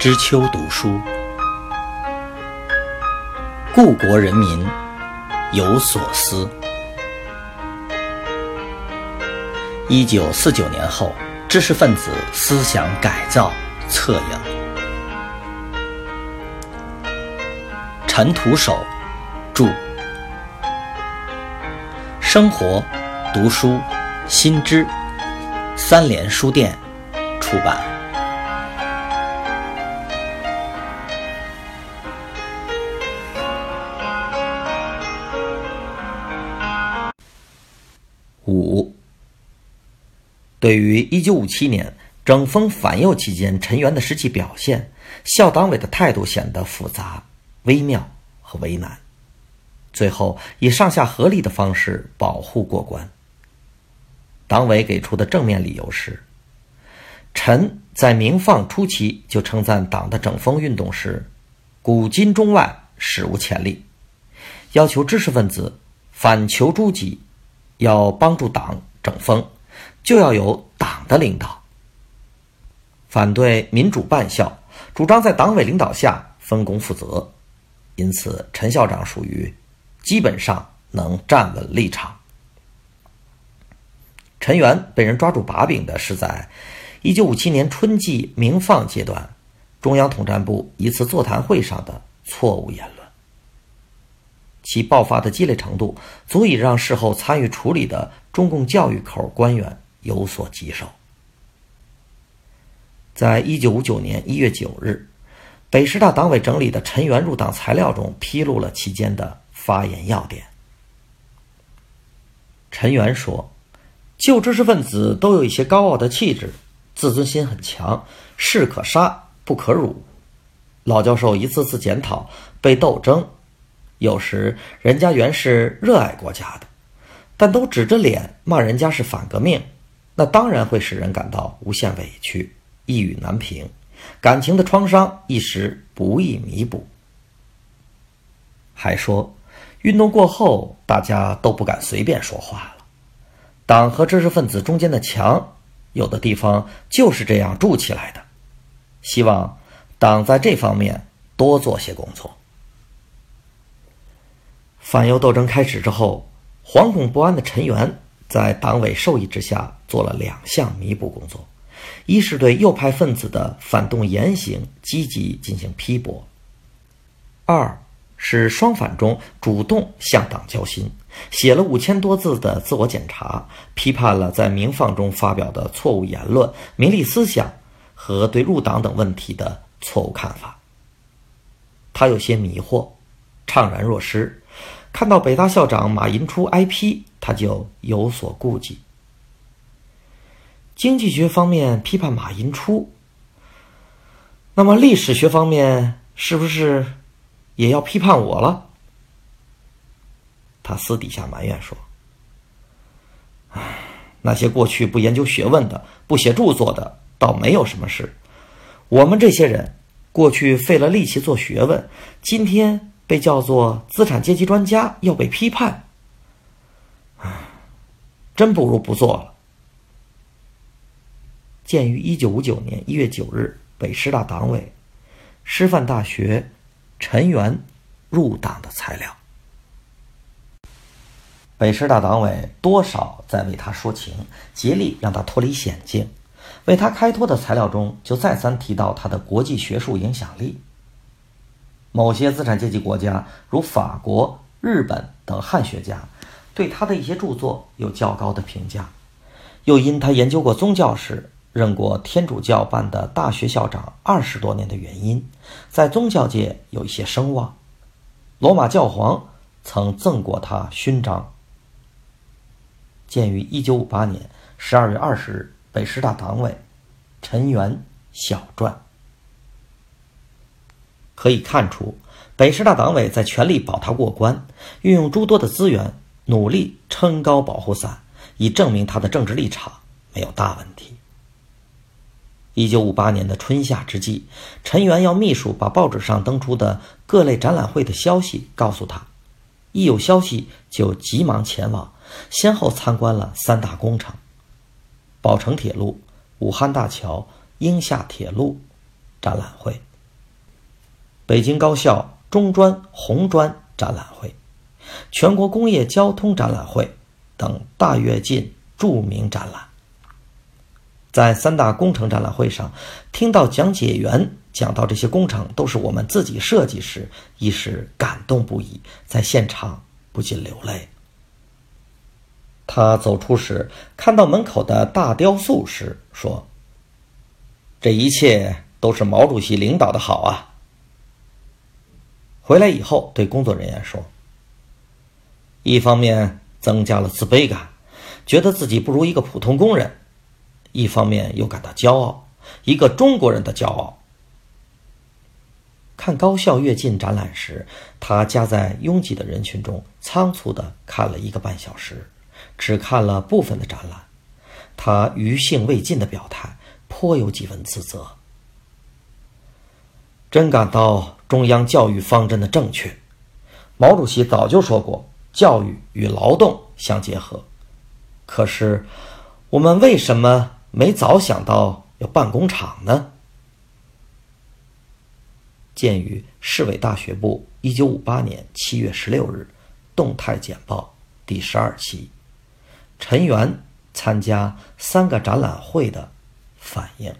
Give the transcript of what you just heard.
知秋读书，故国人民有所思。一九四九年后，知识分子思想改造策应。陈独守著，生活读书新知三联书店出版。五，对于一九五七年整风反右期间陈元的实际表现，校党委的态度显得复杂、微妙和为难，最后以上下合力的方式保护过关。党委给出的正面理由是：陈在明放初期就称赞党的整风运动时古今中外史无前例，要求知识分子反求诸己。要帮助党整风，就要有党的领导。反对民主办校，主张在党委领导下分工负责。因此，陈校长属于基本上能站稳立场。陈元被人抓住把柄的是在一九五七年春季明放阶段，中央统战部一次座谈会上的错误言论。其爆发的激烈程度，足以让事后参与处理的中共教育口官员有所棘手。在一九五九年一月九日，北师大党委整理的陈元入党材料中披露了期间的发言要点。陈元说：“旧知识分子都有一些高傲的气质，自尊心很强，士可杀不可辱。老教授一次次检讨，被斗争。”有时人家原是热爱国家的，但都指着脸骂人家是反革命，那当然会使人感到无限委屈，一语难平，感情的创伤一时不易弥补。还说，运动过后，大家都不敢随便说话了。党和知识分子中间的墙，有的地方就是这样筑起来的。希望党在这方面多做些工作。反右斗争开始之后，惶恐不安的陈元在党委授意之下做了两项弥补工作：一是对右派分子的反动言行积极进行批驳；二是双反中主动向党交心，写了五千多字的自我检查，批判了在明放中发表的错误言论、名利思想和对入党等问题的错误看法。他有些迷惑，怅然若失。看到北大校长马寅初挨批，他就有所顾忌。经济学方面批判马寅初，那么历史学方面是不是也要批判我了？他私底下埋怨说：“唉，那些过去不研究学问的、不写著作的，倒没有什么事。我们这些人，过去费了力气做学问，今天……”被叫做资产阶级专家要被批判，真不如不做了。鉴于一九五九年一月九日北师大党委、师范大学陈元入党的材料，北师大党委多少在为他说情，竭力让他脱离险境。为他开脱的材料中，就再三提到他的国际学术影响力。某些资产阶级国家，如法国、日本等汉学家，对他的一些著作有较高的评价。又因他研究过宗教史，任过天主教办的大学校长二十多年的原因，在宗教界有一些声望。罗马教皇曾赠过他勋章。鉴于一九五八年十二月二十日北师大党委陈元小传。可以看出，北师大党委在全力保他过关，运用诸多的资源，努力撑高保护伞，以证明他的政治立场没有大问题。一九五八年的春夏之际，陈元要秘书把报纸上登出的各类展览会的消息告诉他，一有消息就急忙前往，先后参观了三大工程：宝成铁路、武汉大桥、英厦铁路展览会。北京高校中专、红专展览会、全国工业交通展览会等大跃进著名展览。在三大工程展览会上，听到讲解员讲到这些工程都是我们自己设计时，一时感动不已，在现场不禁流泪。他走出时，看到门口的大雕塑时，说：“这一切都是毛主席领导的好啊。”回来以后，对工作人员说：“一方面增加了自卑感，觉得自己不如一个普通工人。”一方面又感到骄傲，一个中国人的骄傲。看高校跃进展览时，他夹在拥挤的人群中，仓促的看了一个半小时，只看了部分的展览。他余兴未尽的表态，颇有几分自责。真感到中央教育方针的正确。毛主席早就说过，教育与劳动相结合。可是，我们为什么？没早想到要办工厂呢。鉴于市委大学部一九五八年七月十六日动态简报第十二期，陈元参加三个展览会的反应。